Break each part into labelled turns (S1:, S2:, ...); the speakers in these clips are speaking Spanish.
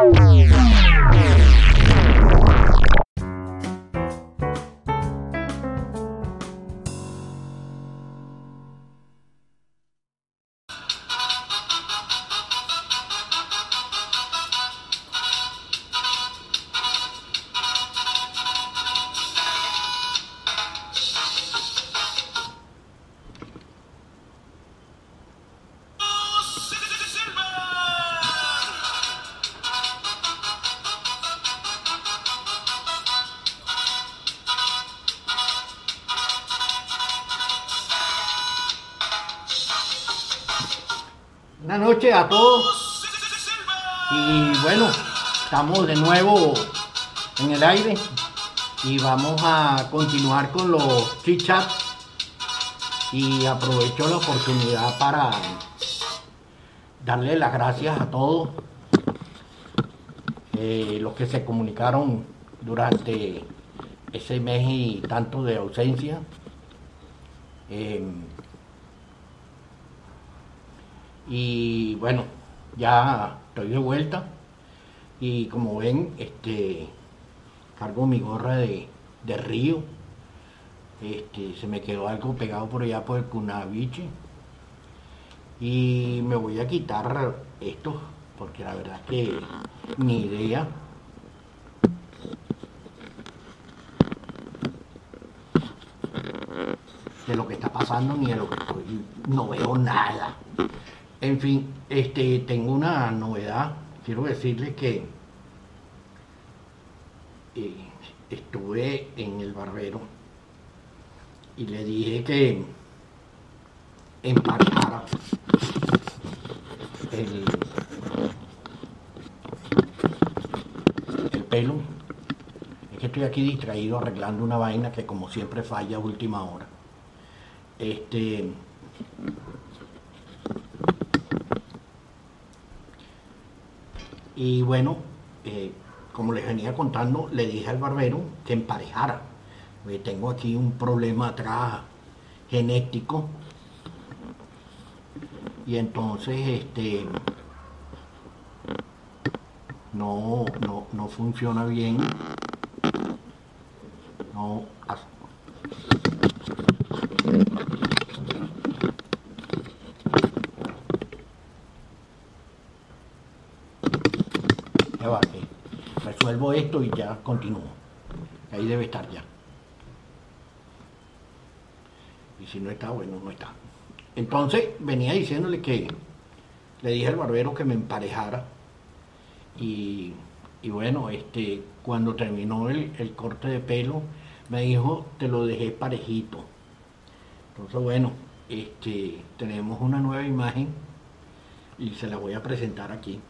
S1: Buenas estamos de nuevo en el aire y vamos a continuar con los chit-chats. Y aprovecho la oportunidad para darle las gracias a todos eh, los que se comunicaron durante ese mes y tanto de ausencia. Eh, y bueno, ya estoy de vuelta y como ven, este cargo mi gorra de, de río. Este, se me quedó algo pegado por allá por el cunaviche. Y me voy a quitar esto, porque la verdad que ni idea. de lo que está pasando ni de lo que estoy, no veo nada. En fin, este, tengo una novedad. Quiero decirles que eh, estuve en el barbero y le dije que emparejara el, el pelo. Es que estoy aquí distraído arreglando una vaina que como siempre falla a última hora. Este Y bueno, eh, como les venía contando, le dije al barbero que emparejara. Porque tengo aquí un problema atrás genético. Y entonces este no, no, no funciona bien. No, ya va, que resuelvo esto y ya continúo. Ahí debe estar ya. Y si no está, bueno, no está. Entonces venía diciéndole que le dije al barbero que me emparejara. Y, y bueno, este, cuando terminó el, el corte de pelo, me dijo, te lo dejé parejito. Entonces, bueno, este, tenemos una nueva imagen y se la voy a presentar aquí.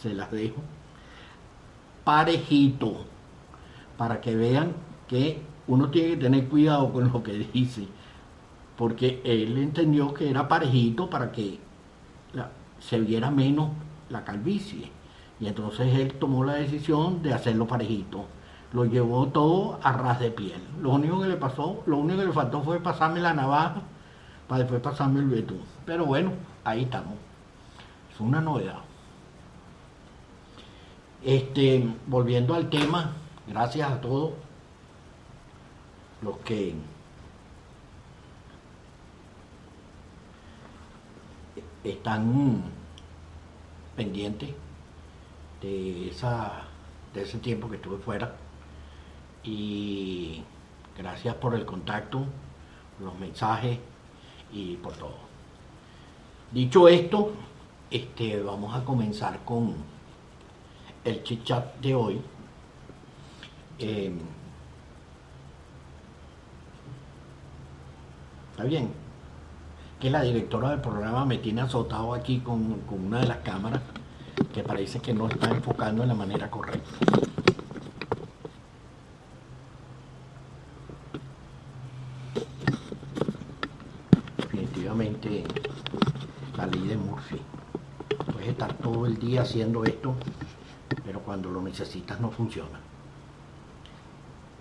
S1: Se las dejo parejito para que vean que uno tiene que tener cuidado con lo que dice porque él entendió que era parejito para que se viera menos la calvicie. Y entonces él tomó la decisión de hacerlo parejito. Lo llevó todo a ras de piel. Lo único que le pasó lo único que le faltó fue pasarme la navaja para después pasarme el betún pero bueno ahí estamos. Es una novedad este, volviendo al tema, gracias a todos los que están pendientes de, esa, de ese tiempo que estuve fuera y gracias por el contacto, los mensajes y por todo. Dicho esto, este, vamos a comenzar con el chit-chat de hoy. Eh, Está bien. Que la directora del programa me tiene azotado aquí con, con una de las cámaras que parece que no está enfocando en la manera correcta. Definitivamente la ley de Murphy. Puedes estar todo el día haciendo esto, cuando lo necesitas no funciona.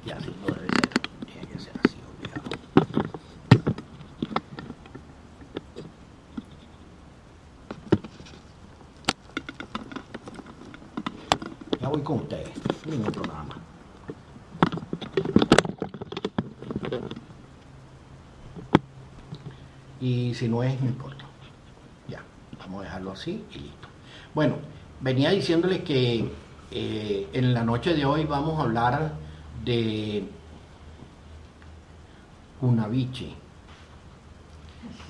S1: Y así no debe ser. Tiene que ser así, obligado. Ya voy con ustedes. Ningún programa. Y si no es, no importa. Ya, vamos a dejarlo así y listo. Bueno, venía diciéndoles que eh, en la noche de hoy vamos a hablar de Cunaviche.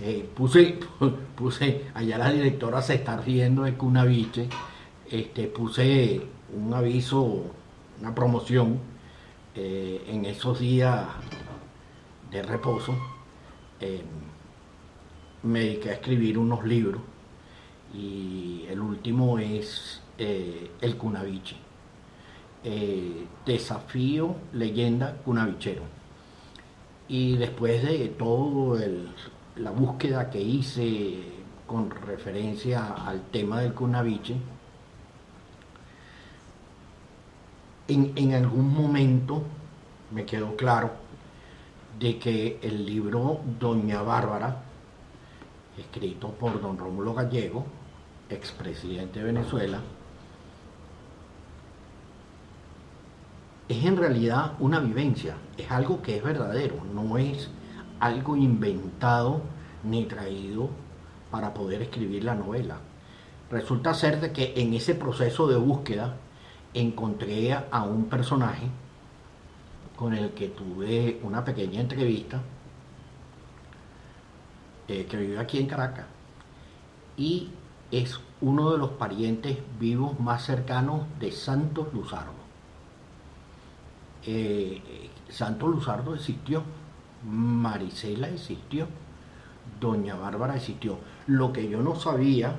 S1: Eh, puse, puse, allá la directora se está riendo de Cunaviche, este, puse un aviso, una promoción eh, en esos días de reposo. me dediqué a escribir unos libros y el último es eh, El Cunaviche. desafío, leyenda, cunavichero. Y después de todo la búsqueda que hice con referencia al tema del Cunaviche, en, algún momento me quedó claro de que el libro Doña Bárbara, escrito por don Rómulo Gallego, expresidente de Venezuela, es en realidad una vivencia, es algo que es verdadero, no es algo inventado ni traído para poder escribir la novela. Resulta ser de que en ese proceso de búsqueda encontré a un personaje con el que tuve una pequeña entrevista eh, que vive aquí en Caracas y es uno de los parientes vivos más cercanos de Santos Luzardo. Eh, Santos Luzardo existió Marisela existió, Doña Bárbara existió. Lo que yo no sabía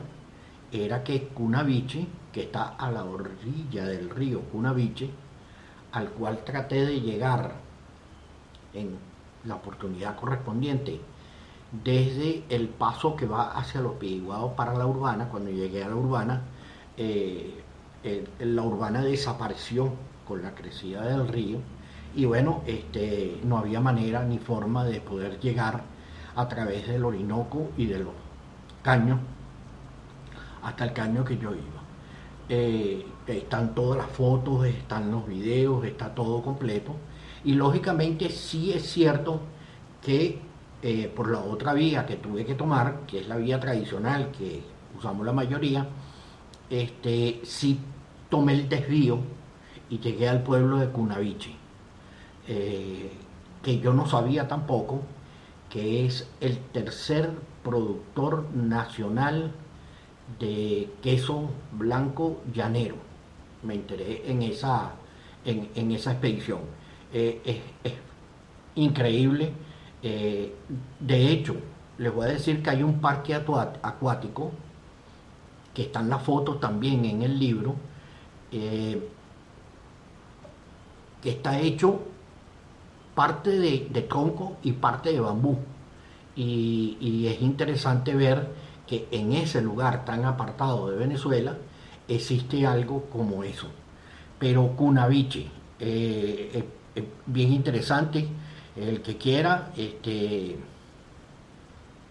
S1: era que Cunaviche, que está a la orilla del río Cunaviche, al cual traté de llegar en la oportunidad correspondiente, desde el paso que va hacia los Piguados para la urbana, cuando llegué a la urbana, eh, la urbana desapareció con la crecida del río y bueno, este, no había manera ni forma de poder llegar a través del Orinoco y de los caños hasta el caño que yo iba. Eh, están todas las fotos, están los videos, está todo completo. Y lógicamente sí es cierto que eh, por la otra vía que tuve que tomar, que es la vía tradicional que usamos la mayoría, este, sí tomé el desvío y llegué al pueblo de Cunaviche. Eh, que yo no sabía tampoco, que es el tercer productor nacional de queso blanco llanero. Me enteré en esa, en, esa expedición. Eh, es, increíble. Eh, de hecho, les voy a decir que hay un parque acuático, que están las fotos también en el libro, que está hecho parte de, tronco y parte de bambú. Y, es interesante ver que en ese lugar tan apartado de Venezuela existe algo como eso. Pero Cunaviche, eh, bien interesante. El que quiera este,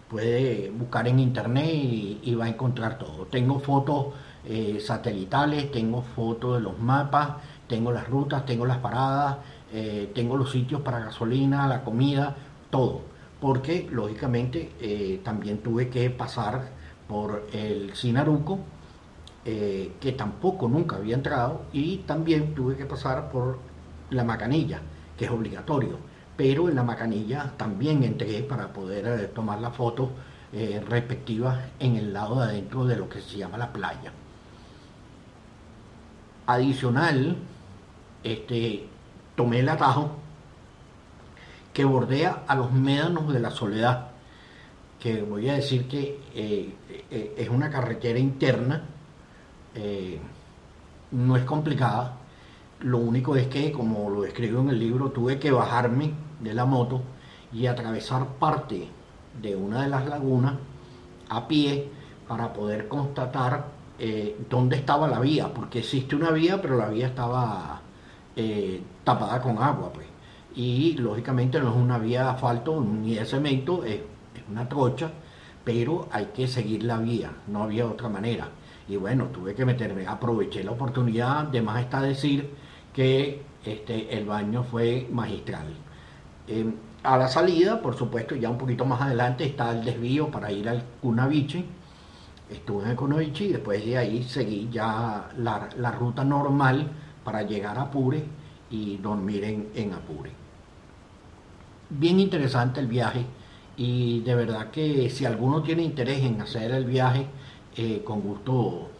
S1: puede buscar en internet y, va a encontrar todo. Tengo fotos eh, satelitales, tengo fotos de los mapas, tengo las rutas, tengo las paradas, eh, tengo los sitios para gasolina, la comida, todo. Porque lógicamente eh, también tuve que pasar por el Sinaruco, eh, que tampoco nunca había entrado, y también tuve que pasar por la Macanilla, que es obligatorio. Pero en la Macanilla también entré para poder tomar las fotos respectivas en el lado de adentro de lo que se llama la playa. Adicional, este, tomé el atajo que bordea a los médanos de la soledad, que voy a decir que eh, eh, es una carretera interna, eh, no es complicada, lo único es que, como lo escribo en el libro, tuve que bajarme de la moto y atravesar parte de una de las lagunas a pie para poder constatar dónde estaba la vía, porque existe una vía, pero la vía estaba eh, tapada con agua, pues. Y lógicamente no es una vía de asfalto ni de cemento, es, una trocha, pero hay que seguir la vía, no había otra manera. y bueno, tuve que meterme, aproveché la oportunidad, de más está decir que este, el baño fue magistral. Em, a la salida, por supuesto, ya un poquito más adelante está el desvío para ir al Cunaviche. Estuve en el Cunaviche y después de ahí seguí ya la, ruta normal para llegar a Apure y dormir en, en Apure. Bien interesante el viaje y de verdad que si alguno tiene interés en hacer el viaje, eh, con gusto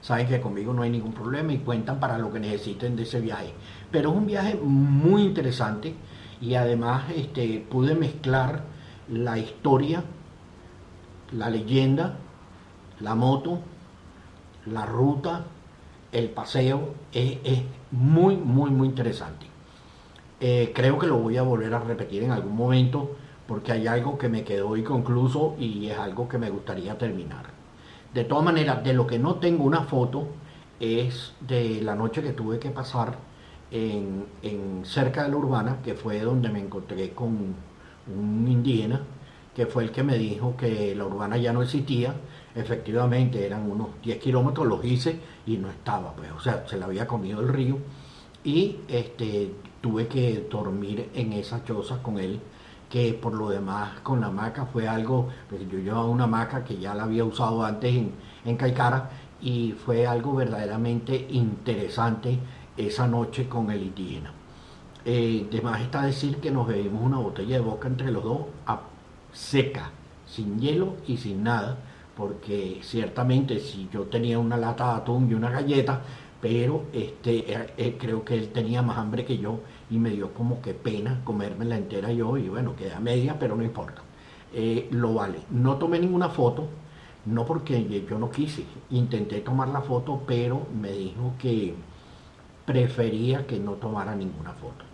S1: saben que conmigo no hay ningún problema y cuentan para lo que necesiten de ese viaje. Pero es un viaje muy interesante y además este, pude mezclar la historia, la leyenda, la moto, la ruta, el paseo. Es, muy, muy, muy interesante. Eh, creo que lo voy a volver a repetir en algún momento porque hay algo que me quedó inconcluso y es algo que me gustaría terminar. De todas maneras, de lo que no tengo una foto es de la noche que tuve que pasar en, cerca de la urbana, que fue donde me encontré con un indígena, que fue el que me dijo que la urbana ya no existía. Efectivamente, eran unos 10 kilómetros, los hice y no estaba, pues, o sea, se la había comido el río. Y este, tuve que dormir en esa choza con él que por lo demás con la maca fue algo, pues yo llevaba una maca que ya la había usado antes en, en Caicara y fue algo verdaderamente interesante esa noche con el indígena. Eh, de está decir que nos bebimos una botella de boca entre los dos a seca, sin hielo y sin nada, porque ciertamente si yo tenía una lata de atún y una galleta, pero este, eh, eh, creo que él tenía más hambre que yo y me dio como que pena comérmela entera yo y bueno, queda media, pero no importa. Eh, lo vale. No tomé ninguna foto, no porque yo no quise, intenté tomar la foto, pero me dijo que prefería que no tomara ninguna foto.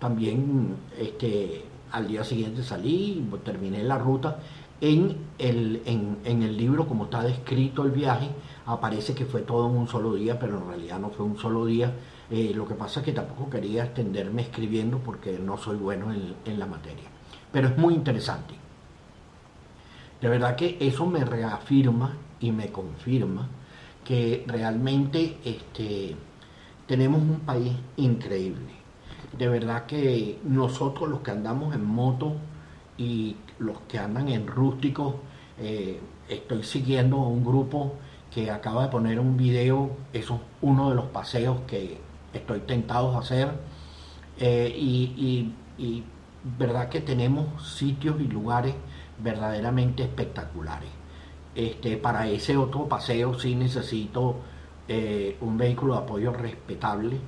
S1: También este, al día siguiente salí, terminé la ruta. En el, en, en el libro, como está descrito el viaje, aparece que fue todo en un solo día, pero en realidad no fue un solo día. Eh, lo que pasa es que tampoco quería extenderme escribiendo porque no soy bueno en, la materia. Pero es muy interesante. De verdad que eso me reafirma y me confirma que realmente este, tenemos un país increíble. De verdad que nosotros los que andamos en moto y los que andan en rústicos, eh, estoy siguiendo un grupo que acaba de poner un video, eso es uno de los paseos que estoy tentado a hacer. Eh, y, verdad que tenemos sitios y lugares verdaderamente espectaculares. Este, para ese otro paseo sí necesito eh, un vehículo de apoyo respetable,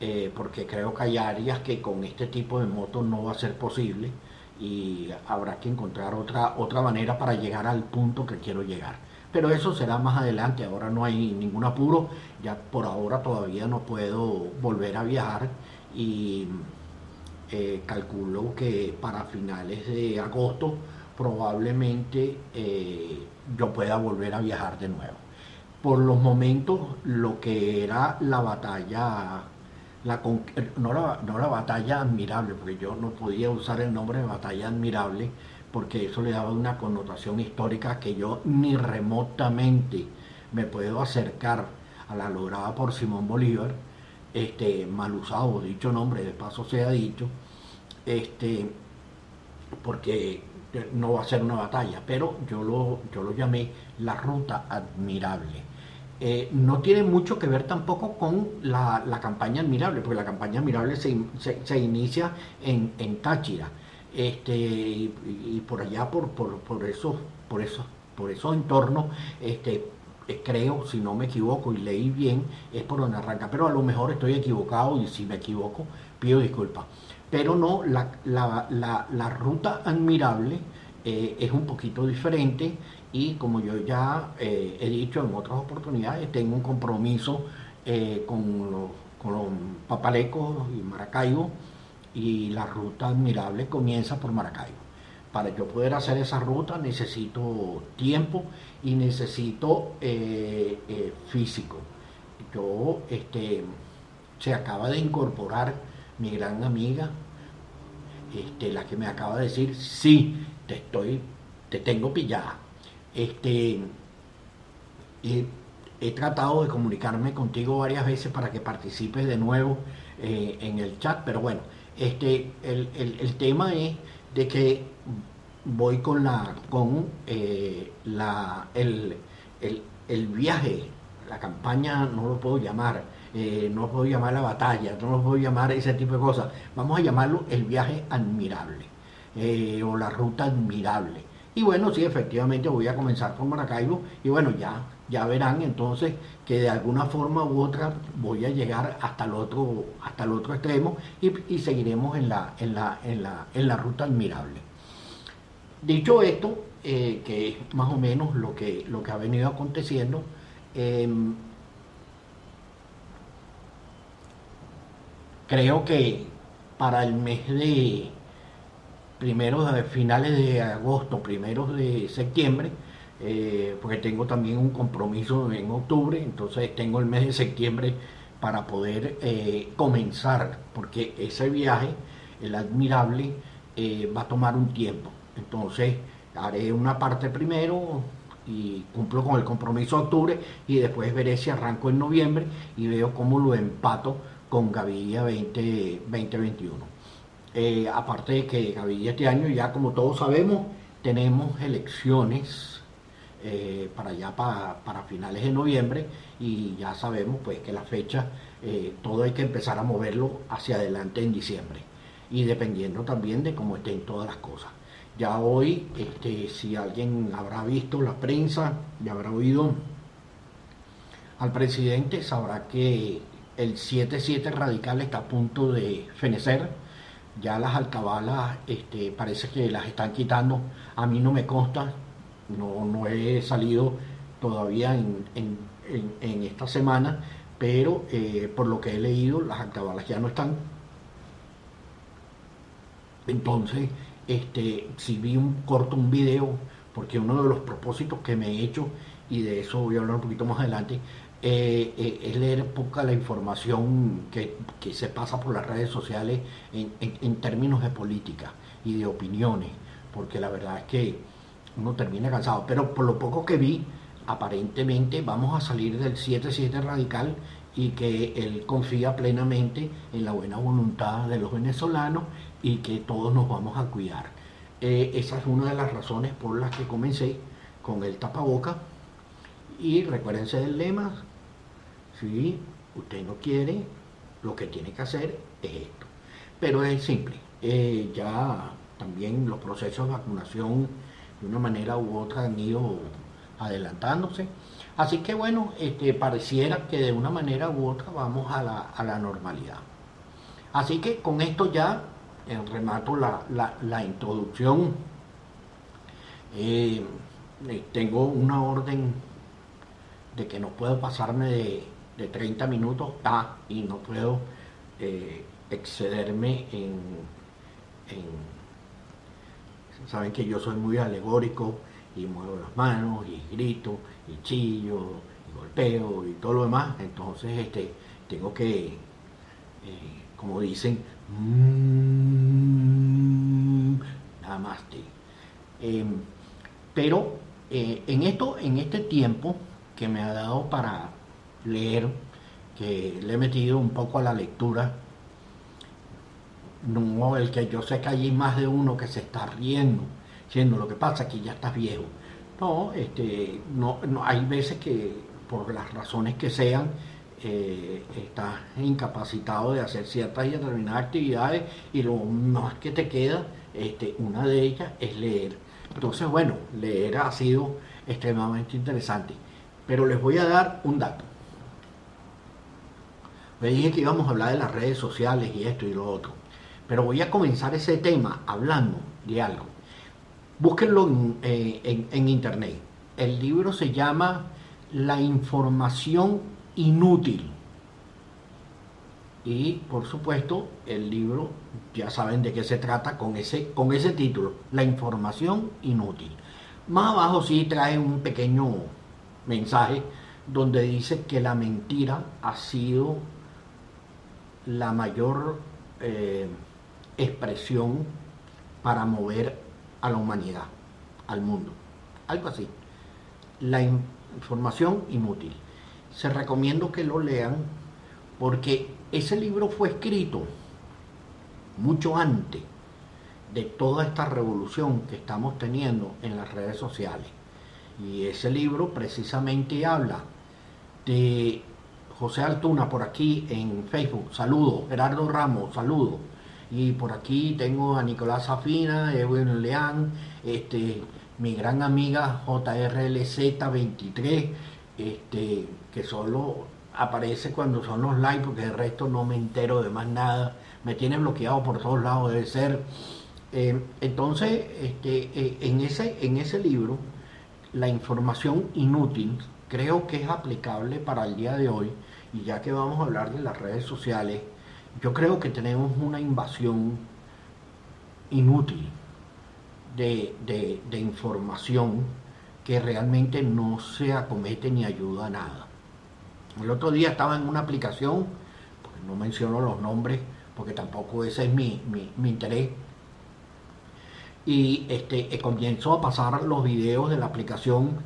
S1: eh, porque creo que hay áreas que con este tipo de moto no va a ser posible y habrá que encontrar otra, otra manera para llegar al punto que quiero llegar pero eso será más adelante, ahora no hay ningún apuro, ya por ahora todavía no puedo volver a viajar y eh, calculo que para finales de agosto probablemente eh, yo pueda volver a viajar de nuevo. Por los momentos lo que era la batalla, la, no, la, no la batalla admirable, porque yo no podía usar el nombre de batalla admirable, porque eso le daba una connotación histórica que yo ni remotamente me puedo acercar a la lograda por Simón Bolívar, este, mal usado, dicho nombre, de paso sea dicho, este, porque no va a ser una batalla, pero yo lo, yo lo llamé la ruta admirable. Eh, no tiene mucho que ver tampoco con la, campaña admirable, porque la campaña admirable se, se, inicia en, en Táchira este, y, por allá, por, por, por, esos, por, esos, por esos entornos, este, eh, creo, si no me equivoco y leí bien, es por donde arranca. Pero a lo mejor estoy equivocado y si me equivoco, pido disculpas. Pero no, la, la, la, ruta admirable eh, es un poquito diferente y como yo ya eh, he dicho en otras oportunidades, tengo un compromiso con, los, con los papalecos y Maracaibo y la ruta admirable comienza por Maracaibo. Para yo poder hacer esa ruta necesito tiempo y necesito eh, eh, físico. Yo, este, se acaba de incorporar mi gran amiga, este, la que me acaba de decir, sí, te estoy, te tengo pillada. Este, he tratado de comunicarme contigo varias veces para que participes de nuevo eh, en el chat, pero bueno, este, el, tema es de que voy con la con eh, la el, viaje, la campaña no lo puedo llamar, eh, no lo puedo llamar la batalla, no lo puedo llamar ese tipo de cosas, vamos a llamarlo el viaje admirable o la ruta admirable. Y bueno, sí, efectivamente voy a comenzar por Maracaibo y bueno, ya ya verán entonces que de alguna forma u otra voy a llegar hasta el otro, hasta el otro extremo y, seguiremos en la, en, la, en, la, en la ruta admirable. Dicho esto, eh, que es más o menos lo que, lo que ha venido aconteciendo, em, creo que para el mes de primeros de finales de agosto, primeros de septiembre, eh, porque tengo también un compromiso en octubre, entonces tengo el mes de septiembre para poder eh, comenzar, porque ese viaje, el admirable, eh, va a tomar un tiempo. Entonces haré una parte primero y cumplo con el compromiso de octubre y después veré si arranco en noviembre y veo cómo lo empato con Gavilla 20, 2021. Aparte de que Gavilla este año ya como todos sabemos tenemos elecciones eh, para allá para, finales de noviembre y ya sabemos pues que la fecha eh, todo hay que empezar a moverlo hacia adelante en diciembre y dependiendo también de cómo estén todas las cosas. Ya hoy, este, si alguien habrá visto la prensa y habrá oído al presidente, sabrá que el 7-7 radical está a punto de fenecer. Ya las alcabalas este, parece que las están quitando. A mí no me consta, no, no he salido todavía en, esta semana, pero eh, por lo que he leído, las alcabalas ya no están. Entonces, este, si vi un corto, un video, porque uno de los propósitos que me he hecho, y de eso voy a hablar un poquito más adelante, eh, eh, es leer poca la información que, se pasa por las redes sociales en, términos de política y de opiniones, porque la verdad es que uno termina cansado. Pero por lo poco que vi, aparentemente vamos a salir del 7-7 radical y que él confía plenamente en la buena voluntad de los venezolanos y que todos nos vamos a cuidar. Eh, esa es una de las razones por las que comencé con el tapaboca. Y recuérdense del lema, si usted no quiere, lo que tiene que hacer es esto. Pero es simple, eh, ya también los procesos de vacunación de una manera u otra han ido adelantándose. Así que bueno, este, pareciera que de una manera u otra vamos a la, normalidad. Así que con esto ya eh, remato la, introducción. Eh, eh, tengo una orden de que no puedo pasarme de, 30 minutos ah, y no puedo excederme en Saben que yo soy muy alegórico y muevo las manos y grito y chillo y golpeo y todo lo demás. Entonces este, tengo que, eh, como dicen, mm, nada más. Em, pero eh, en, esto, en este tiempo que me ha dado para leer, que le he metido un poco a la lectura, no el que yo sé que hay más de uno que se está riendo, siendo lo que pasa que ya estás viejo. No, este, no, no, hay veces que por las razones que sean, eh, estás incapacitado de hacer ciertas y determinadas actividades y lo más que te queda, este, una de ellas es leer. Entonces, bueno, leer ha sido extremadamente interesante. Pero les voy a dar un dato. Me dije que íbamos a hablar de las redes sociales y esto y lo otro. Pero voy a comenzar ese tema hablando de algo. Búsquenlo en, en internet. El libro se llama La información inútil. Y por supuesto, el libro, ya saben de qué se trata con ese, con ese título, La información inútil. Más abajo sí trae un pequeño mensaje donde dice que la mentira ha sido la mayor eh, expresión para mover a la humanidad, al mundo. Algo así. La, información inútil. Se recomiendo que lo lean porque ese libro fue escrito mucho antes de toda esta revolución que estamos teniendo en las redes sociales. Y ese libro precisamente habla de José Altuna por aquí en Facebook, saludo, Gerardo Ramos, saludo. Y por aquí tengo a Nicolás Afina, Edwin Leán, este, mi gran amiga JRLZ23, este, que solo aparece cuando son los likes, porque el resto no me entero de más nada. Me tiene bloqueado por todos lados, debe ser. Eh, entonces, este, eh, en, ese, en ese libro, la información inútil creo que es aplicable para el día de hoy. Y ya que vamos a hablar de las redes sociales, yo creo que tenemos una invasión inútil de, información que realmente no se acomete ni ayuda a nada. El otro día estaba en una aplicación, no menciono los nombres, porque tampoco ese es mi, interés, y este, eh, comienzo a pasar los videos de la aplicación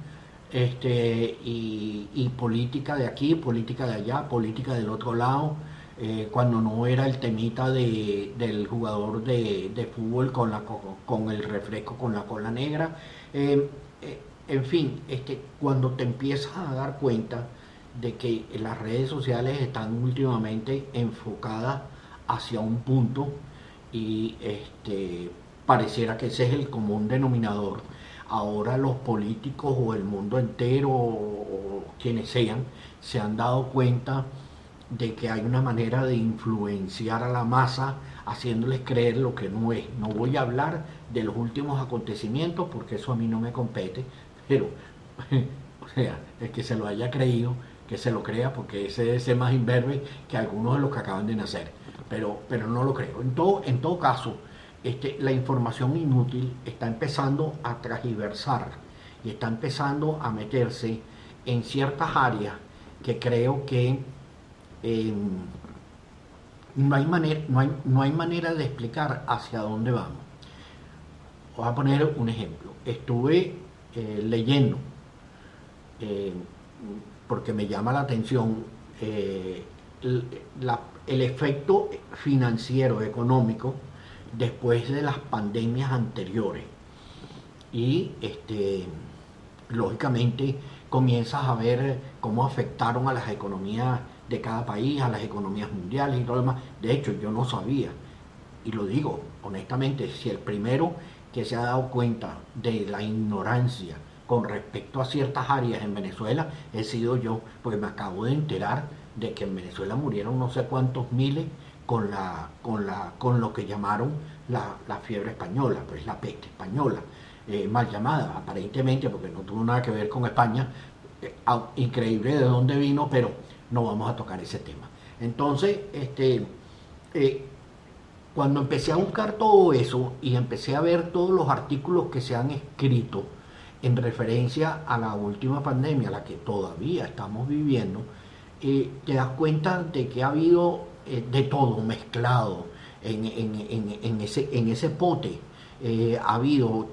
S1: este, y, política de aquí, política de allá, política del otro lado, eh, cuando no era el temita de, del jugador de, fútbol con, la, con el refresco con la cola negra. Eh, eh, en fin, este, cuando te empiezas a dar cuenta de que las redes sociales están últimamente enfocadas hacia un punto y este, pareciera que ese es el común denominador. Ahora los políticos o el mundo entero o quienes sean se han dado cuenta de que hay una manera de influenciar a la masa haciéndoles creer lo que no es. No voy a hablar de los últimos acontecimientos porque eso a mí no me compete, pero, o sea, el que se lo haya creído, que se lo crea porque ese es más imberbe que algunos de los que acaban de nacer, pero, pero no lo creo. En todo, en todo caso, la información inútil está empezando a transversar y está empezando a meterse en ciertas áreas que creo que Em, no, hay manera, no, hay, no hay manera de explicar hacia dónde vamos. Voy a poner un ejemplo. Estuve eh, leyendo, eh, porque me llama la atención, eh, el, el efecto financiero, económico, después de las pandemias anteriores. Y este, lógicamente comienzas a ver cómo afectaron a las economías de cada país, a las economías mundiales y todo lo demás. De hecho, yo no sabía, y lo digo honestamente, si el primero que se ha dado cuenta de la ignorancia con respecto a ciertas áreas en Venezuela he sido yo, porque me acabo de enterar de que en Venezuela murieron no sé cuántos miles con, la, con, la, con lo que llamaron la, fiebre española, pues la peste española, eh, mal llamada aparentemente, porque no tuvo nada que ver con España, eh, increíble de dónde vino, pero no vamos a tocar ese tema. Entonces, este, eh, cuando empecé a buscar todo eso y empecé a ver todos los artículos que se han escrito en referencia a la última pandemia, la que todavía estamos viviendo, te das cuenta de que ha habido eh, de todo mezclado en, ese, en ese pote eh, ha habido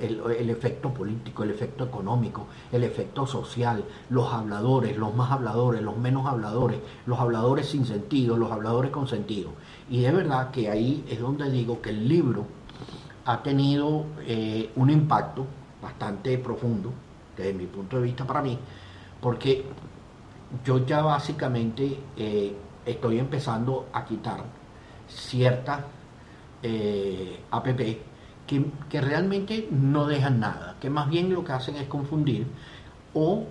S1: el, efecto político, el efecto económico, el efecto social, los habladores, los más habladores, los menos habladores, los habladores sin sentido, los habladores con sentido. Y de verdad que ahí es donde digo que el libro ha tenido eh, un impacto bastante profundo, desde mi punto de vista para mí, porque yo ya básicamente estoy empezando a quitar ciertas app que, realmente no dejan nada, que más bien lo que hacen es confundir o,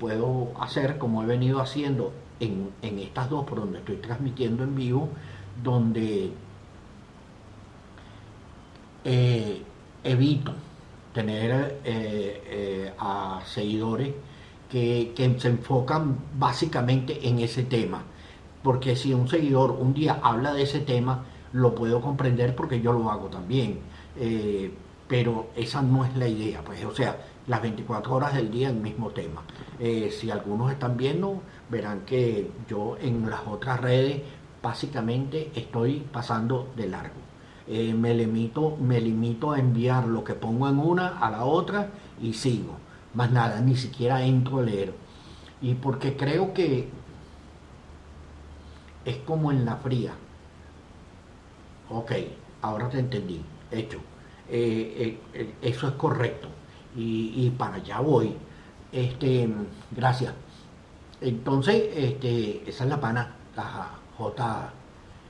S1: puedo hacer como he venido haciendo en, estas dos por donde estoy transmitiendo en vivo, donde eh, evito tener eh, eh, a seguidores que, que, se enfocan básicamente en ese tema. Porque si un seguidor un día habla de ese tema, lo puedo comprender porque yo lo hago también. Eh, pero esa no es la idea, pues, o sea, las 24 horas del día el mismo tema. Eh, si algunos están viendo, verán que yo en las otras redes básicamente estoy pasando de largo. Eh, me, limito, me limito a enviar lo que pongo en una a la otra y sigo. Más nada, ni siquiera entro a leer. Y porque creo que es como en la fría. Ok, ahora te entendí. Hecho. Eh, eh, eh, eso es correcto. Y, para allá voy. Este, gracias. Entonces, este, esa es la pana, la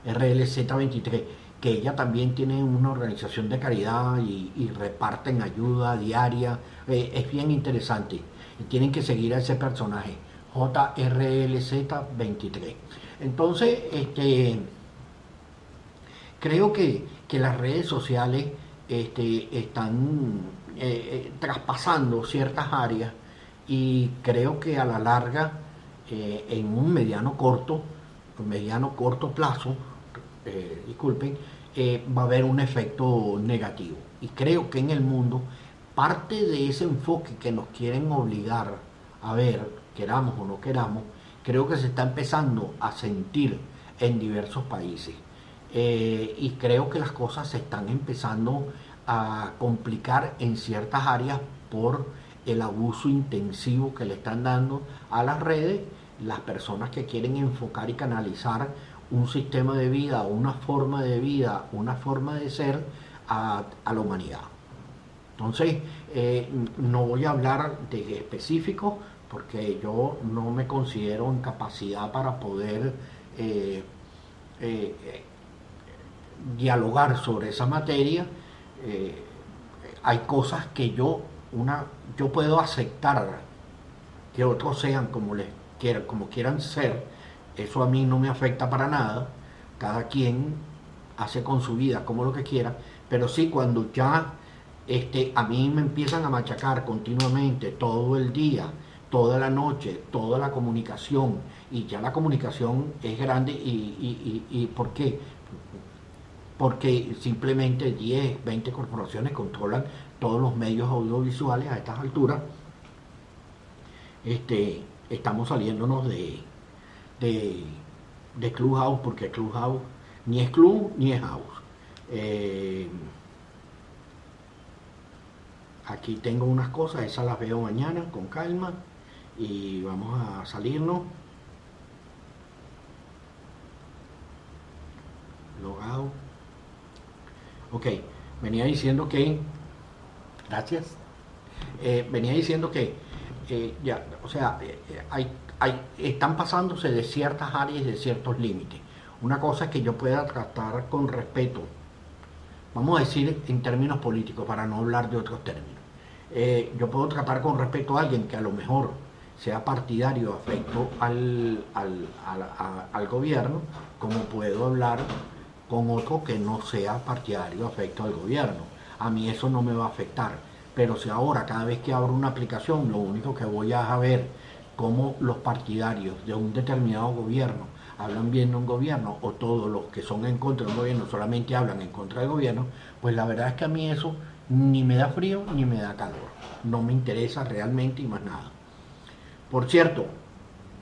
S1: JRLZ23 que ella también tiene una organización de caridad y, reparten ayuda diaria. Es bien interesante. tienen que seguir a ese personaje, JRLZ23. Entonces, este, creo que, las redes sociales este, están eh, eh, traspasando ciertas áreas y creo que a la larga, en un mediano corto, mediano corto plazo, disculpen, eh, va a haber un efecto negativo. Y creo que en el mundo parte de ese enfoque que nos quieren obligar a ver, queramos o no queramos, creo que se está empezando a sentir en diversos países. Eh, y creo que las cosas se están empezando a complicar en ciertas áreas por el abuso intensivo que le están dando a las redes, las personas que quieren enfocar y canalizar un sistema de vida, una forma de vida, una forma de ser a, la humanidad. Entonces, eh, no voy a hablar de específico porque yo no me considero en capacidad para poder eh, eh, dialogar sobre esa materia. hay cosas que yo, una, yo puedo aceptar que otros sean como les quieran, como quieran ser, eso a mí no me afecta para nada. Cada quien hace con su vida como lo que quiera. Pero sí, cuando ya este, a mí me empiezan a machacar continuamente, todo el día, toda la noche, toda la comunicación, y ya la comunicación es grande, y, ¿por qué? Porque simplemente 10, 20 corporaciones controlan todos los medios audiovisuales a estas alturas. Este, estamos saliéndonos de, de, de Clubhouse, porque Clubhouse ni es club ni es house. Eh, aquí tengo unas cosas, esas las veo mañana con calma y vamos a salirnos. Logado. Ok, venía diciendo que, gracias, eh, venía diciendo que, eh, ya, o sea, hay están pasándose de ciertas áreas de ciertos límites. Una cosa es que yo pueda tratar con respeto, vamos a decir en términos políticos, para no hablar de otros términos. Eh, yo puedo tratar con respeto a alguien que a lo mejor sea partidario afecto al, al, al, gobierno, como puedo hablar con otro que no sea partidario afecto al gobierno. A mí eso no me va a afectar. Pero si ahora cada vez que abro una aplicación lo único que voy a ver cómo los partidarios de un determinado gobierno hablan bien de un gobierno o todos los que son en contra de un gobierno solamente hablan en contra del gobierno, pues la verdad es que a mí eso ni me da frío ni me da calor. No me interesa realmente y más nada. Por cierto,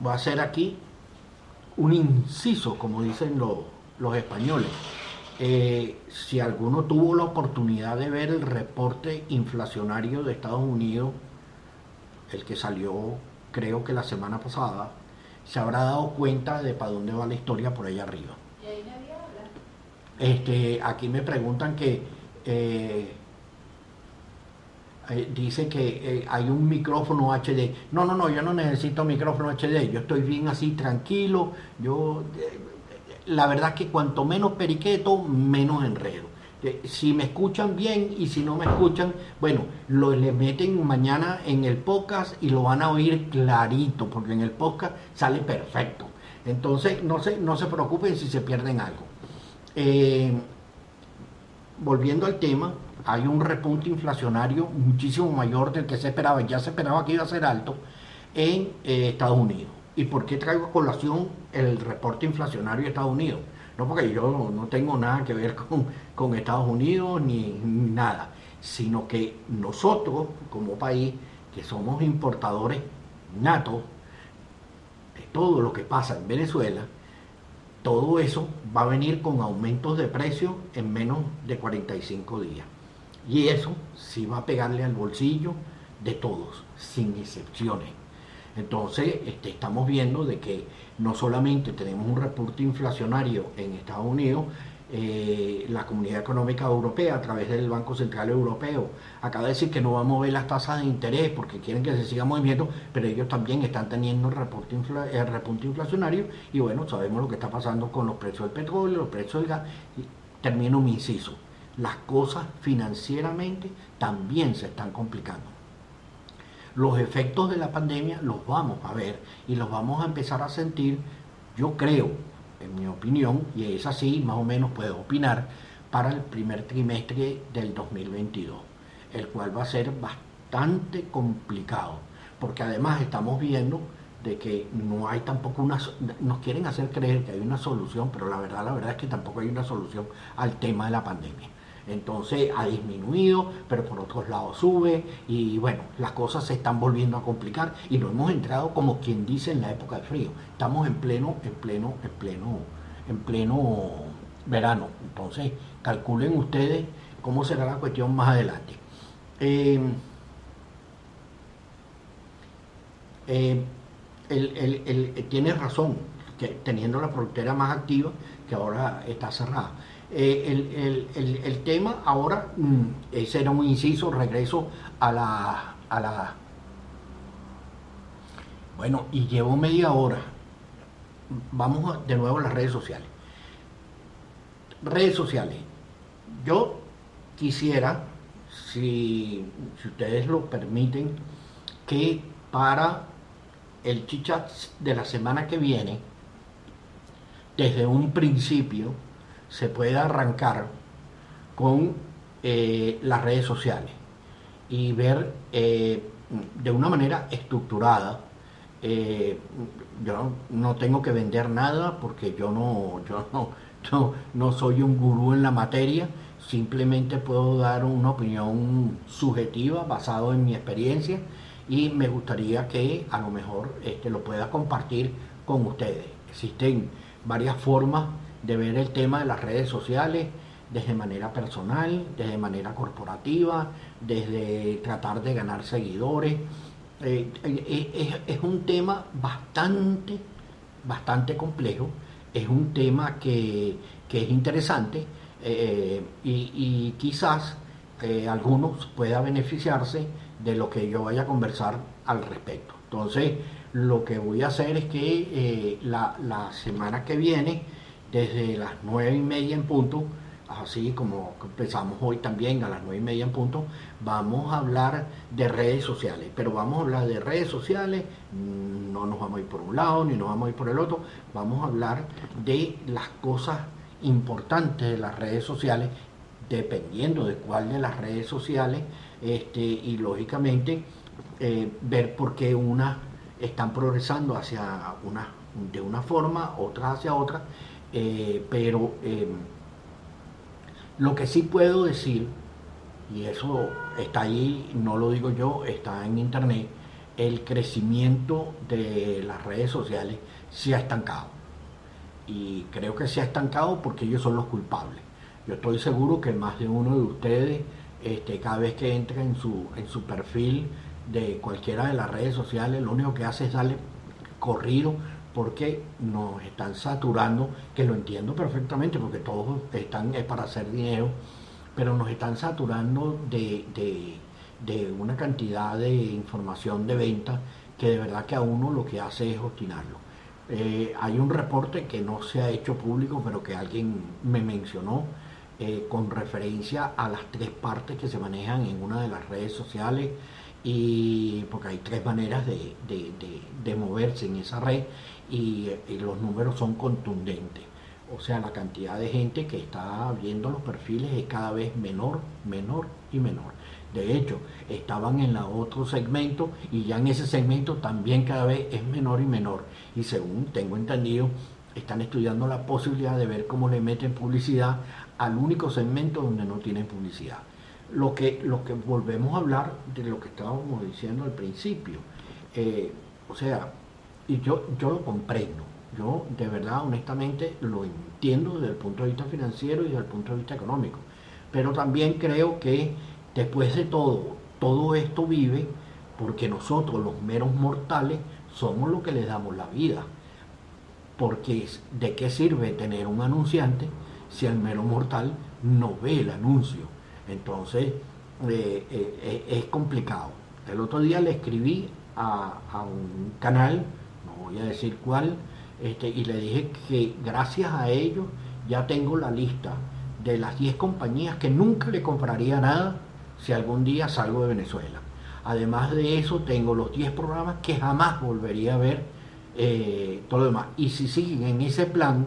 S1: voy a hacer aquí un inciso, como dicen los, españoles. Eh, si alguno tuvo la oportunidad de ver el reporte inflacionario de Estados Unidos, el que salió creo que la semana pasada, se habrá dado cuenta de para dónde va la historia por allá arriba. Este, aquí me preguntan que eh, eh, dice que eh, hay un micrófono HD. No, no, no, yo no necesito micrófono HD, yo estoy bien así tranquilo. Yo, la verdad es que cuanto menos periqueto, menos enredo si me escuchan bien y si no me escuchan, bueno, lo le meten mañana en el podcast y lo van a oír clarito, porque en el podcast sale perfecto. Entonces, no se, no se preocupen si se pierden algo. Eh, volviendo al tema, hay un repunte inflacionario muchísimo mayor del que se esperaba, ya se esperaba que iba a ser alto en eh, Estados Unidos. ¿Y por qué traigo a colación el reporte inflacionario de Estados Unidos? No porque yo no tengo nada que ver con, Estados Unidos ni, nada, sino que nosotros como país, que somos importadores natos de todo lo que pasa en Venezuela, todo eso va a venir con aumentos de precio en menos de 45 días. Y eso sí va a pegarle al bolsillo de todos, sin excepciones. Entonces, este, estamos viendo de que no solamente tenemos un reporte inflacionario en Estados Unidos, eh, la Comunidad Económica Europea a través del Banco Central Europeo acaba de decir que no va a mover las tasas de interés porque quieren que se siga moviendo, pero ellos también están teniendo el reporte, el repunte inflacionario y bueno, sabemos lo que está pasando con los precios del petróleo, los precios del gas. Termino mi inciso. Las cosas financieramente también se están complicando. Los efectos de la pandemia los vamos a ver y los vamos a empezar a sentir, yo creo, en mi opinión, y es así, más o menos puedo opinar, para el primer trimestre del 2022, el cual va a ser bastante complicado, porque además estamos viendo de que no hay tampoco una, nos quieren hacer creer que hay una solución, pero la verdad, la verdad es que tampoco hay una solución al tema de la pandemia. Entonces ha disminuido, pero por otros lados sube y bueno, las cosas se están volviendo a complicar y no hemos entrado como quien dice en la época de frío. Estamos en pleno, en pleno, en pleno, en pleno verano. Entonces calculen ustedes cómo será la cuestión más adelante. Eh, eh, tiene razón, que teniendo la frontera más activa, que ahora está cerrada. Eh, el, tema ahora, mm, ese era un inciso, regreso a la, a la... Bueno, y llevo media hora. Vamos de nuevo a las redes sociales. Redes sociales. Yo quisiera, si, si ustedes lo permiten, que para el chichat de la semana que viene, desde un principio, se puede arrancar con eh, las redes sociales y ver eh, de una manera estructurada. Eh, yo no tengo que vender nada porque yo no, yo no, no soy un gurú en la materia, simplemente puedo dar una opinión subjetiva basado en mi experiencia y me gustaría que a lo mejor este, lo pueda compartir con ustedes. Existen varias formas de ver el tema de las redes sociales desde manera personal, desde manera corporativa, desde tratar de ganar seguidores. Eh, eh, es, un tema bastante, bastante complejo, es un tema que, es interesante eh, y, quizás algunos pueda beneficiarse de lo que yo vaya a conversar al respecto. Entonces, lo que voy a hacer es que la, la semana que viene, desde las nueve y media en punto, así como empezamos hoy también a las nueve y media en punto, vamos a hablar de redes sociales. Pero vamos a hablar de redes sociales, no nos vamos a ir por un lado ni nos vamos a ir por el otro, vamos a hablar de las cosas importantes de las redes sociales, dependiendo de cuál de las redes sociales, este, y lógicamente eh, ver por qué unas están progresando hacia una, de una forma, otras hacia otra eh, pero eh, lo que sí puedo decir, y eso está ahí, no lo digo yo, está en internet, el crecimiento de las redes sociales se ha estancado. Y creo que se ha estancado porque ellos son los culpables. Yo estoy seguro que más de uno de ustedes, este, cada vez que entra en su, en su perfil de cualquiera de las redes sociales, lo único que hace es darle corrido porque nos están saturando, que lo entiendo perfectamente, porque todos están es para hacer dinero, pero nos están saturando de, una cantidad de información de venta que de verdad que a uno lo que hace es obstinarlo. Eh, hay un reporte que no se ha hecho público, pero que alguien me mencionó eh, con referencia a las tres partes que se manejan en una de las redes sociales y porque hay tres maneras de, de moverse en esa red y, los números son contundentes. O sea, la cantidad de gente que está viendo los perfiles es cada vez menor, menor y menor. De hecho, estaban en la otro segmento y ya en ese segmento también cada vez es menor y menor. Y según tengo entendido, están estudiando la posibilidad de ver cómo le meten publicidad al único segmento donde no tienen publicidad. Lo que, lo que volvemos a hablar de lo que estábamos diciendo al principio. Eh, o sea, y yo, yo lo comprendo. Yo de verdad, honestamente, lo entiendo desde el punto de vista financiero y desde el punto de vista económico. Pero también creo que después de todo, todo esto vive porque nosotros los meros mortales somos los que les damos la vida. Porque ¿de qué sirve tener un anunciante si el mero mortal no ve el anuncio? Entonces eh, eh, eh, es complicado. El otro día le escribí a, un canal, no voy a decir cuál, este, y le dije que gracias a ellos ya tengo la lista de las 10 compañías que nunca le compraría nada si algún día salgo de Venezuela. Además de eso, tengo los 10 programas que jamás volvería a ver todo lo demás. Y si siguen en ese plan,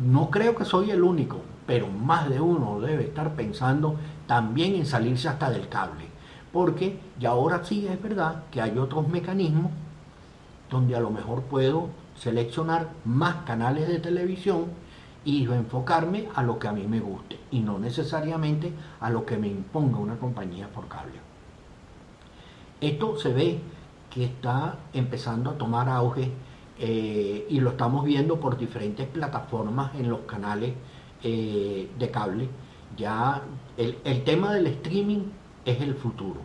S1: no creo que soy el único, pero más de uno debe estar pensando también en salirse hasta del cable. Porque ya ahora sí es verdad que hay otros mecanismos donde a lo mejor puedo seleccionar más canales de televisión y enfocarme a lo que a mí me guste y no necesariamente a lo que me imponga una compañía por cable. Esto se ve que está empezando a tomar auge eh, y lo estamos viendo por diferentes plataformas en los canales eh, de cable. Ya el, el tema del streaming es el futuro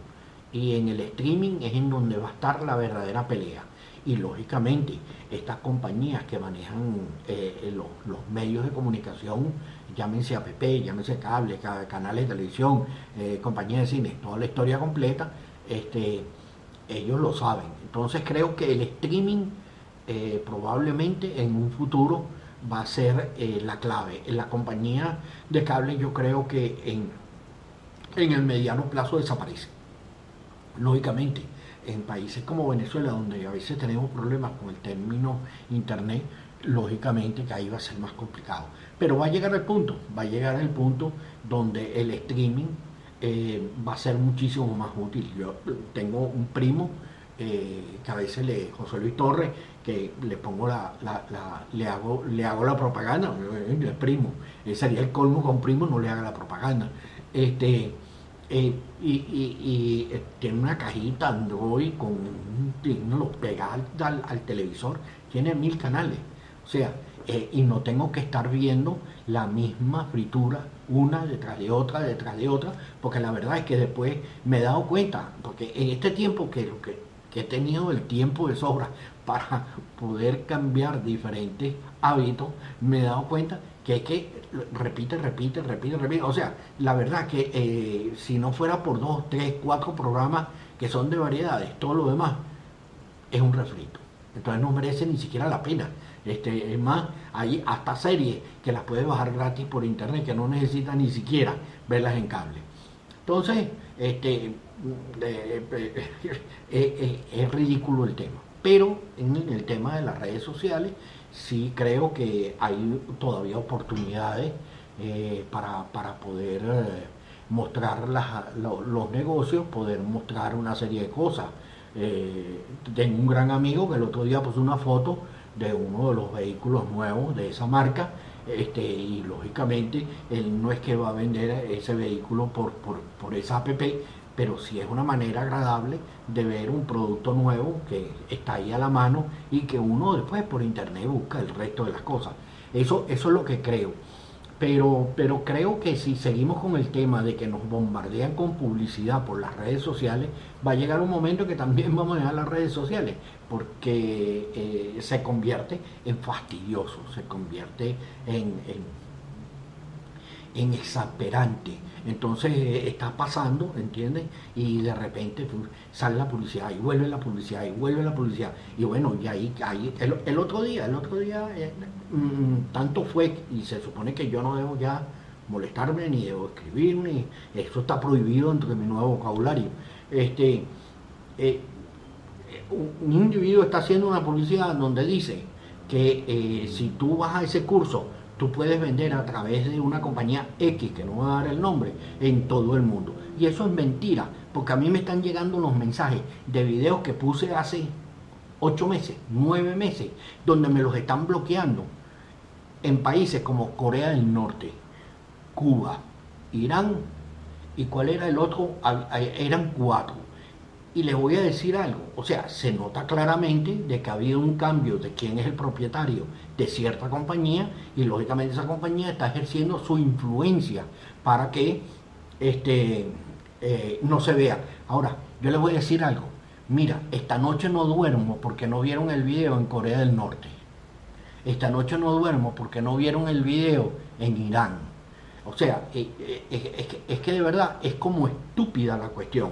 S1: y en el streaming es en donde va a estar la verdadera pelea y lógicamente estas compañías que manejan eh, los, medios de comunicación, llámense APP, llámense cable, canales de televisión, eh, compañías de cine, toda la historia completa, este, ellos lo saben. Entonces creo que el streaming probablemente en un futuro va a ser la clave. La compañía de cable yo creo que en, en el mediano plazo desaparece. Lógicamente, en países como Venezuela, donde a veces tenemos problemas con el término Internet, lógicamente que ahí va a ser más complicado. Pero va a llegar el punto, va a llegar el punto donde el streaming eh, va a ser muchísimo más útil. Yo tengo un primo eh, que a veces le, José Luis Torres, que le pongo la, le hago, le hago la propaganda, el primo, sería el colmo con primo no le haga la propaganda. Este, eh, y, eh, tiene una cajita Android con un lo pega al, televisor, tiene mil canales. O sea, eh, y no tengo que estar viendo la misma fritura una detrás de otra, detrás de otra, porque la verdad es que después me he dado cuenta, porque en este tiempo que, que, que he tenido el tiempo de sobra para poder cambiar diferentes hábitos, me he dado cuenta que es que repite, repite, repite, repite. O sea, la verdad que eh, si no fuera por dos, tres, cuatro programas que son de variedades, todo lo demás es un refrito. Entonces no merece ni siquiera la pena. Este, es más, hay hasta series que las puedes bajar gratis por internet, que no necesitan ni siquiera verlas en cable. Entonces, este, es ridículo el tema. Pero en el tema de las redes sociales, sí creo que hay todavía oportunidades eh, para, poder eh, mostrar los negocios, poder mostrar una serie de cosas. Eh, tengo un gran amigo que el otro día puso una foto de uno de los vehículos nuevos de esa marca este, y lógicamente él no es que va a vender ese vehículo por, por, por esa app, pero sí es una manera agradable de ver un producto nuevo que está ahí a la mano y que uno después por internet busca el resto de las cosas. Eso, eso es lo que creo. Pero, pero creo que si seguimos con el tema de que nos bombardean con publicidad por las redes sociales, va a llegar un momento que también vamos a dejar las redes sociales, porque eh, se convierte en fastidioso, se convierte en, en exasperante entonces eh, está pasando, ¿entiendes? Y de repente sale la publicidad y vuelve la publicidad y vuelve la publicidad. Y bueno, y ahí, ahí el, otro día, el otro día, eh, mm, tanto fue, y se supone que yo no debo ya molestarme, ni debo escribir, ni eso está prohibido dentro de mi nuevo vocabulario. Este, eh, un individuo está haciendo una publicidad donde dice que si tú vas a ese curso, puedes vender a través de una compañía X, que no va a dar el nombre, en todo el mundo. Y eso es mentira, porque a mí me están llegando unos mensajes de videos que puse hace ocho meses, nueve meses, donde me los están bloqueando en países como Corea del Norte, Cuba, Irán, y cuál era el otro, eran cuatro. Y les voy a decir algo, o sea, se nota claramente de que ha habido un cambio de quién es el propietario de cierta compañía y lógicamente esa compañía está ejerciendo su influencia para que este, eh, no se vea. Ahora, yo les voy a decir algo, Mira, esta noche no duermo porque no vieron el video en Corea del Norte. Esta noche no duermo porque no vieron el video en Irán. O sea, eh, eh, es, que, de verdad es como estúpida la cuestión.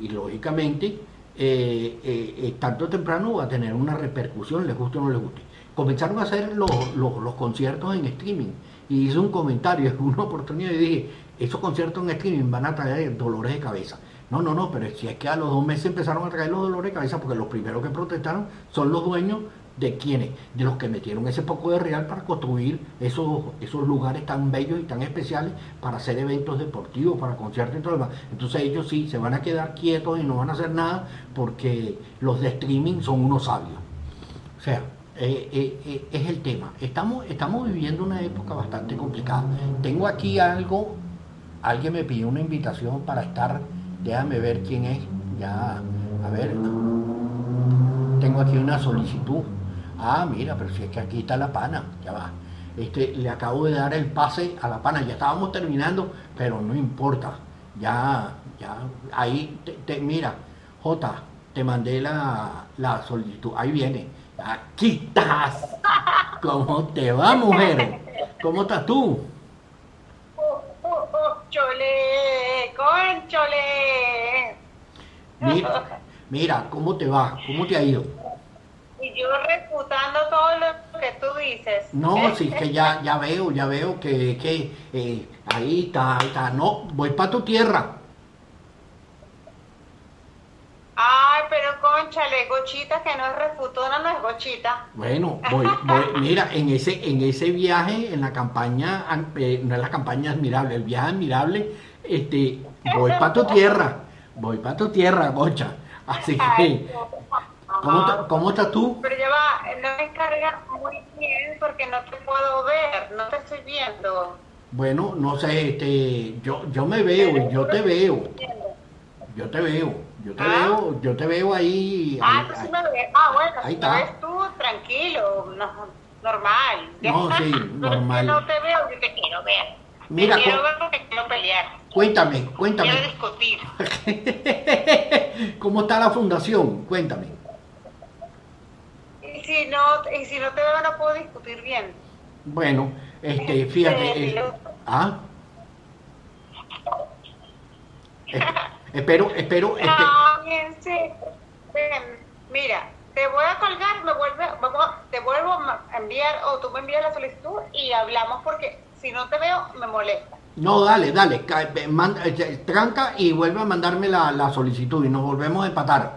S1: Y lógicamente, eh, tanto temprano va a tener una repercusión, les guste o no les guste. Comenzaron a hacer los, los conciertos en streaming. Y hice un comentario en una oportunidad y dije, esos conciertos en streaming van a traer dolores de cabeza. No, no, no, pero si es que a los dos meses empezaron a traer los dolores de cabeza porque los primeros que protestaron son los dueños de quienes, de los que metieron ese poco de real para construir esos, esos lugares tan bellos y tan especiales para hacer eventos deportivos, para conciertos y todo lo demás. Entonces ellos sí se van a quedar quietos y no van a hacer nada porque los de streaming son unos sabios. O sea, eh, eh, eh, es el tema. Estamos, estamos viviendo una época bastante complicada. Tengo aquí algo, alguien me pidió una invitación para estar, déjame ver quién es, ya, a ver, tengo aquí una solicitud Ah, mira, pero si es que aquí está la pana, ya va. Este, le acabo de dar el pase a la pana, ya estábamos terminando, pero no importa. Ya, ya, ahí, te, mira, J, te mandé la, solicitud, ahí viene. Aquí estás. ¿Cómo te va, mujer? ¿Cómo estás tú?
S2: chole, conchole.
S1: Mira, mira, ¿cómo te va? ¿Cómo te ha ido?
S2: Y yo refutando todo lo que tú dices.
S1: No, sí, que ya, ya veo, ya veo que, que eh, ahí está, ahí está. No, voy para tu tierra.
S2: Ay, pero conchale, gochita que no es refutona, no es gochita.
S1: Bueno, voy, voy, mira, en ese, en ese viaje, en la campaña, eh, no es la campaña admirable, el viaje admirable, este, voy para tu tierra, voy para tu tierra, gocha. Así que, ¿Cómo, estás tú?
S2: Pero ya va, no me cargas muy bien porque no te puedo ver, no te estoy viendo.
S1: Bueno, no sé, este, yo, yo me veo, yo te veo. Yo te veo, yo te ¿Ah? veo, yo te veo ahí.
S2: Ah, tú sí me ves. Ah, bueno, ahí si está. ves tú, tranquilo, normal.
S1: No, sí, normal.
S2: no te veo, yo te quiero ver.
S1: Mira,
S2: te quiero ver porque quiero pelear.
S1: Cuéntame, cuéntame.
S2: Quiero discutir.
S1: ¿Cómo está la fundación? Cuéntame
S2: si no, y si no te veo no puedo discutir bien.
S1: Bueno, este, fíjate. Eh, ¿Ah? espero, espero.
S2: Este... No, bien, sí. mira, te voy a colgar, me vuelve, vamos, te vuelvo a enviar o tú me envías la solicitud y hablamos porque si no te veo me molesta.
S1: No, dale, dale, manda, eh, tranca y vuelve a mandarme la, la solicitud y nos volvemos a empatar.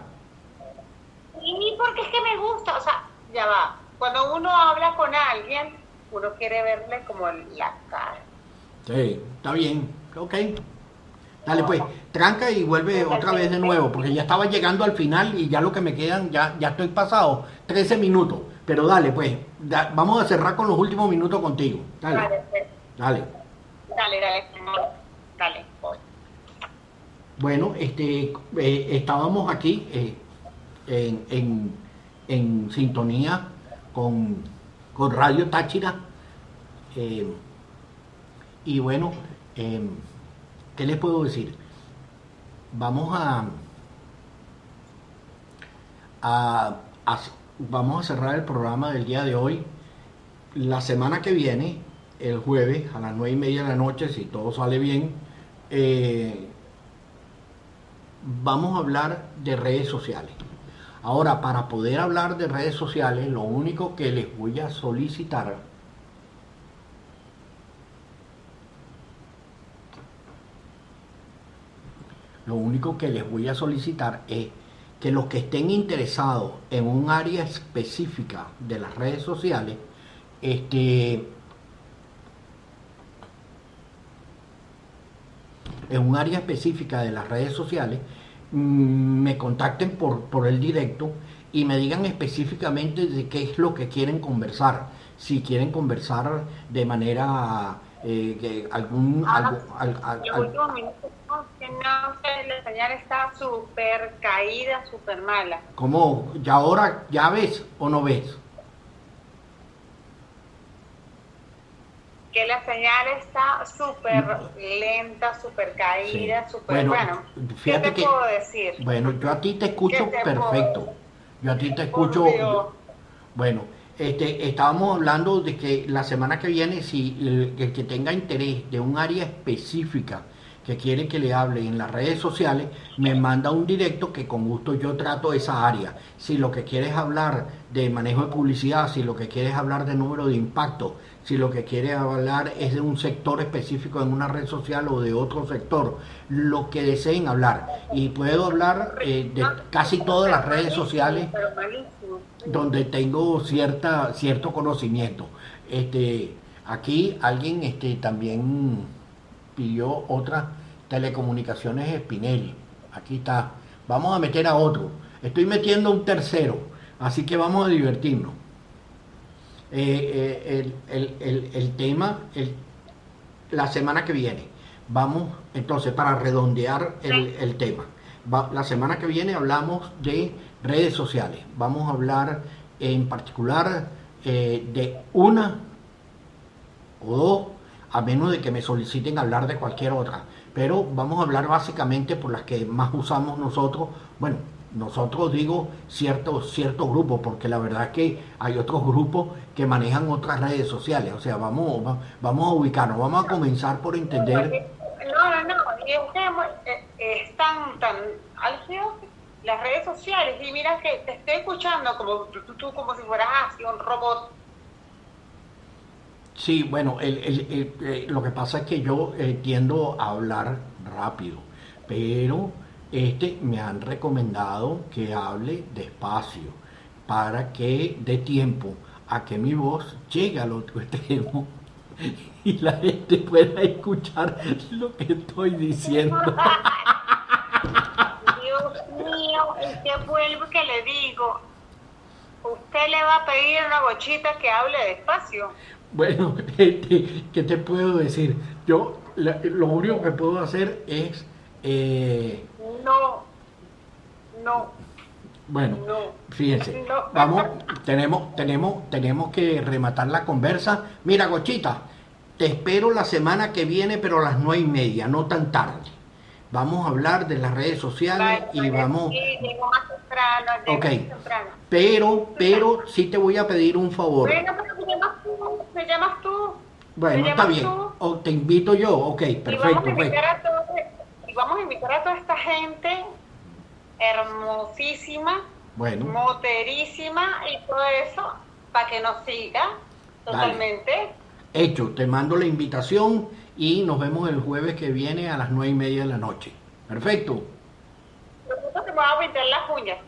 S2: Sí, porque es que me gusta, o sea, ya va. Cuando uno habla con alguien, uno quiere verle como la cara.
S1: Sí, está bien, ok. Dale pues, tranca y vuelve otra vez de nuevo, porque ya estaba llegando al final y ya lo que me quedan, ya, ya estoy pasado, 13 minutos. Pero dale pues, vamos a cerrar con los últimos minutos contigo. Dale. Dale.
S2: Pues. Dale, dale, dale. dale
S1: Bueno, este, eh, estábamos aquí eh, en en sintonía con, Radio Táchira. Eh, y bueno, eh, ¿qué les puedo decir? Vamos a, vamos a cerrar el programa del día de hoy. La semana que viene, el jueves a las nueve y media de la noche, si todo sale bien, eh, vamos a hablar de redes sociales. Ahora, para poder hablar de redes sociales, lo único que les voy a solicitar lo único que les voy a solicitar es que los que estén interesados en un área específica de las redes sociales, este, en un área específica de las redes sociales, me contacten por, por el directo y me digan específicamente de qué es lo que quieren conversar. Si quieren conversar de manera eh, que algún
S2: ah, algo, al, que no sé, la señal está súper caída, súper mala.
S1: ¿Cómo? ¿Ya ahora ya ves o no ves?
S2: Que la señal está súper lenta, súper caída,
S1: Sí.
S2: súper bueno.
S1: fíjate
S2: ¿Qué te
S1: que-
S2: puedo decir?
S1: Bueno, yo a ti te escucho
S2: ¿Qué te puedo
S1: perfecto. Yo a ti te escucho. Bueno, este, estábamos hablando de que la semana que viene, si el, el que tenga interés de un área específica que quiere que le hable en las redes sociales, me manda un directo que con gusto yo trato esa área. Si lo que quieres hablar de manejo de publicidad, si lo que quieres hablar de número de impacto, si lo que quieres hablar es de un sector específico en una red social o de otro sector, lo que deseen hablar. Y puedo hablar eh, de casi todas las redes sociales donde tengo cierta cierto conocimiento. Este, aquí alguien este también pidió otra telecomunicaciones Spinelli. Aquí está. Vamos a meter a otro. Estoy metiendo un tercero, así que vamos a divertirnos. Eh, eh, el, tema, la semana que viene. Vamos, entonces, para redondear el, tema. La semana que viene hablamos de redes sociales. Vamos a hablar en particular eh, de una o dos, a menos de que me soliciten hablar de cualquier otra. Pero vamos a hablar básicamente por las que más usamos nosotros. Bueno, nosotros digo ciertos ciertos grupos, porque la verdad es que hay otros grupos que manejan otras redes sociales. O sea, vamos, va- vamos a ubicarnos, vamos a comenzar por entender.
S2: No, no, no. Es, hemos- eh, es tan, tan álgido las redes sociales. Y mira que te estoy escuchando como tú, como si fueras así un robot.
S1: Sí, bueno, el- el- el- eh, lo que pasa es que yo eh, tiendo a hablar rápido, pero este me han recomendado que hable despacio para que dé tiempo a que mi voz llegue al otro extremo y la gente pueda escuchar lo que estoy diciendo.
S2: Dios mío, ¿y qué vuelvo que le digo? Usted le va a pedir a una bochita que hable despacio.
S1: Bueno, este, ¿qué te puedo decir? Yo lo único que puedo hacer es, eh,
S2: No, no,
S1: bueno,
S2: no.
S1: Fíjense,
S2: No.
S1: vamos, tenemos, tenemos, tenemos que rematar la conversa. Mira, Gochita, te espero la semana que viene, pero a las nueve y media, no tan tarde. Vamos a hablar de las redes sociales
S2: Vale,
S1: y vamos,
S2: Sí, llego más temprano, llego
S1: Ok.
S2: más temprano.
S1: pero, pero sí te voy a pedir un favor.
S2: Bueno, pero me llamas tú, me llamas tú.
S1: Bueno,
S2: me
S1: está bien.
S2: tú.
S1: O te invito yo, ok,
S2: Y
S1: perfecto.
S2: vamos a invitar a todos, y vamos a invitar a toda esta gente hermosísima,
S1: Bueno,
S2: moterísima y todo eso para que nos siga totalmente.
S1: hecho, te mando la invitación y nos vemos el jueves que viene a las nueve y media de la noche. Perfecto.
S2: Me voy a pintar las uñas.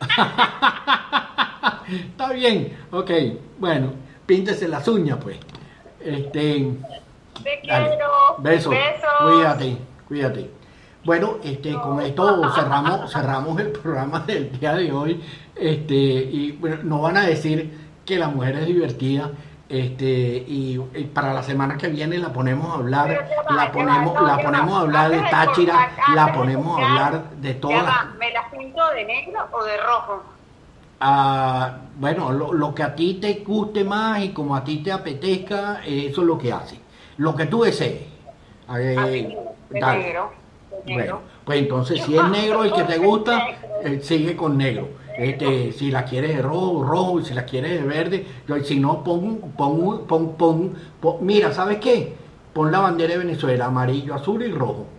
S1: Está bien, ok. Bueno, píntese las uñas, pues. Este,
S2: Te quiero.
S1: Besos.
S2: Besos.
S1: Cuídate, cuídate. Bueno, este, con esto cerramos, cerramos el programa del día de hoy. Este, y bueno, no van a decir que la mujer es divertida. Este, y, y para la semana que viene la ponemos a hablar, la ponemos, la ponemos a hablar de Táchira, la ponemos a hablar de todas las
S2: ¿Me las pinto de negro o de rojo?
S1: Ah, bueno, lo, lo que a ti te guste más y como a ti te apetezca, eso es lo que hace. Lo que tú desees. Eh,
S2: de
S1: dale.
S2: negro. de negro.
S1: Bueno, pues entonces si es negro el que te gusta, eh, sigue con negro. Este, si la quieres de rojo, rojo, y si la quieres de verde, si no, pon, pon, pon, pon, pon- mira, ¿sabes qué? Pon la bandera de Venezuela, amarillo, azul y rojo.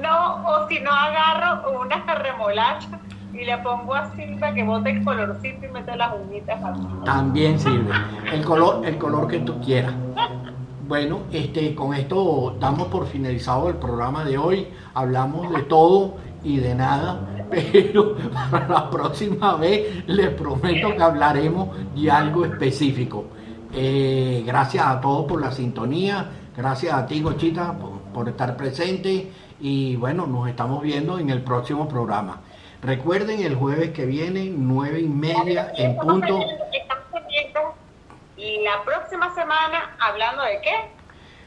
S2: No, o si no agarro una remolacha y le pongo así para que bote el colorcito y meto las uñitas.
S1: También sirve. El color, el color que tú quieras. Bueno, este, con esto damos por finalizado el programa de hoy. Hablamos de todo y de nada, pero para la próxima vez les prometo que hablaremos de algo específico. Eh, gracias a todos por la sintonía, gracias a ti, Gochita, por, por estar presente y bueno, nos estamos viendo en el próximo programa. Recuerden el jueves que viene, nueve y media en punto.
S2: La próxima semana, hablando de qué?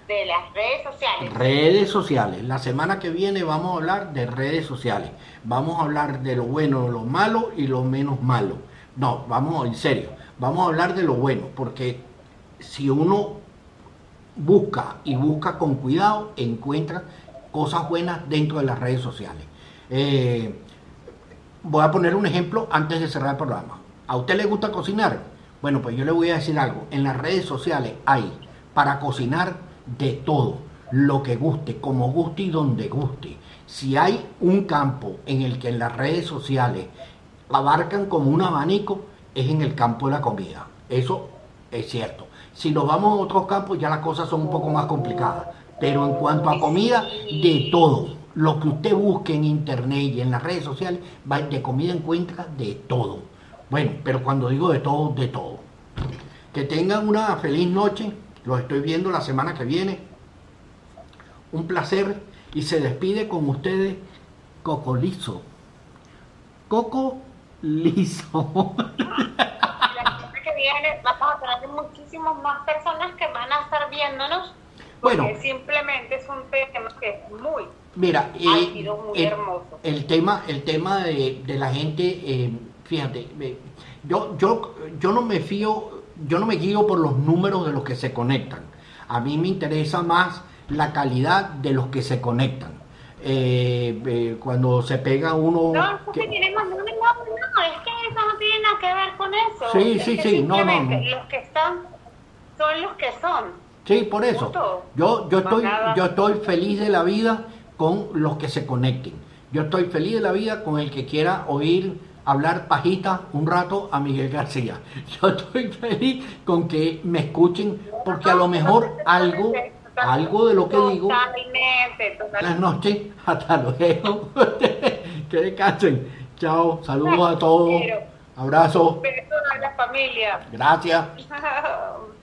S2: De las redes sociales.
S1: Redes sociales. La semana que viene vamos a hablar de redes sociales. Vamos a hablar de lo bueno, lo malo y lo menos malo. No, vamos en serio. vamos a hablar de lo bueno, porque si uno busca y busca con cuidado, encuentra cosas buenas dentro de las redes sociales. Eh, voy a poner un ejemplo antes de cerrar el programa. ¿A usted le gusta cocinar? Bueno, pues yo le voy a decir algo. En las redes sociales hay para cocinar de todo, lo que guste, como guste y donde guste. Si hay un campo en el que en las redes sociales abarcan como un abanico, es en el campo de la comida. Eso es cierto. Si nos vamos a otros campos, ya las cosas son un poco más complicadas. Pero en cuanto a comida, de todo. Lo que usted busque en internet y en las redes sociales, de comida encuentra de todo. Bueno, pero cuando digo de todo, de todo. Que tengan una feliz noche. Los estoy viendo la semana que viene. Un placer. Y se despide con ustedes Coco Liso. Coco Liso.
S2: viene vamos a tener muchísimas más personas que van a estar viéndonos.
S1: Bueno,
S2: simplemente es un tema que es muy
S1: mira, eh, muy el, hermoso. El tema, el tema de, de la gente, eh, fíjate, yo, yo, yo no me fío, yo no me guío por los números de los que se conectan. A mí me interesa más la calidad de los que se conectan. Eh, eh, cuando se pega uno...
S2: No, que... tiene más, no, no, es que eso no tiene nada que ver con eso.
S1: Sí, sí, sí, no, no,
S2: Los que están son los que son.
S1: Sí, por eso. Yo, yo, estoy, yo estoy feliz de la vida con los que se conecten. Yo estoy feliz de la vida con el que quiera oír hablar pajita un rato a Miguel García. Yo estoy feliz con que me escuchen porque a lo mejor algo algo de lo que digo. Buenas noches, hasta luego. que descansen. Chao, saludos a todos. Abrazos.
S2: Besos a la familia.
S1: Gracias.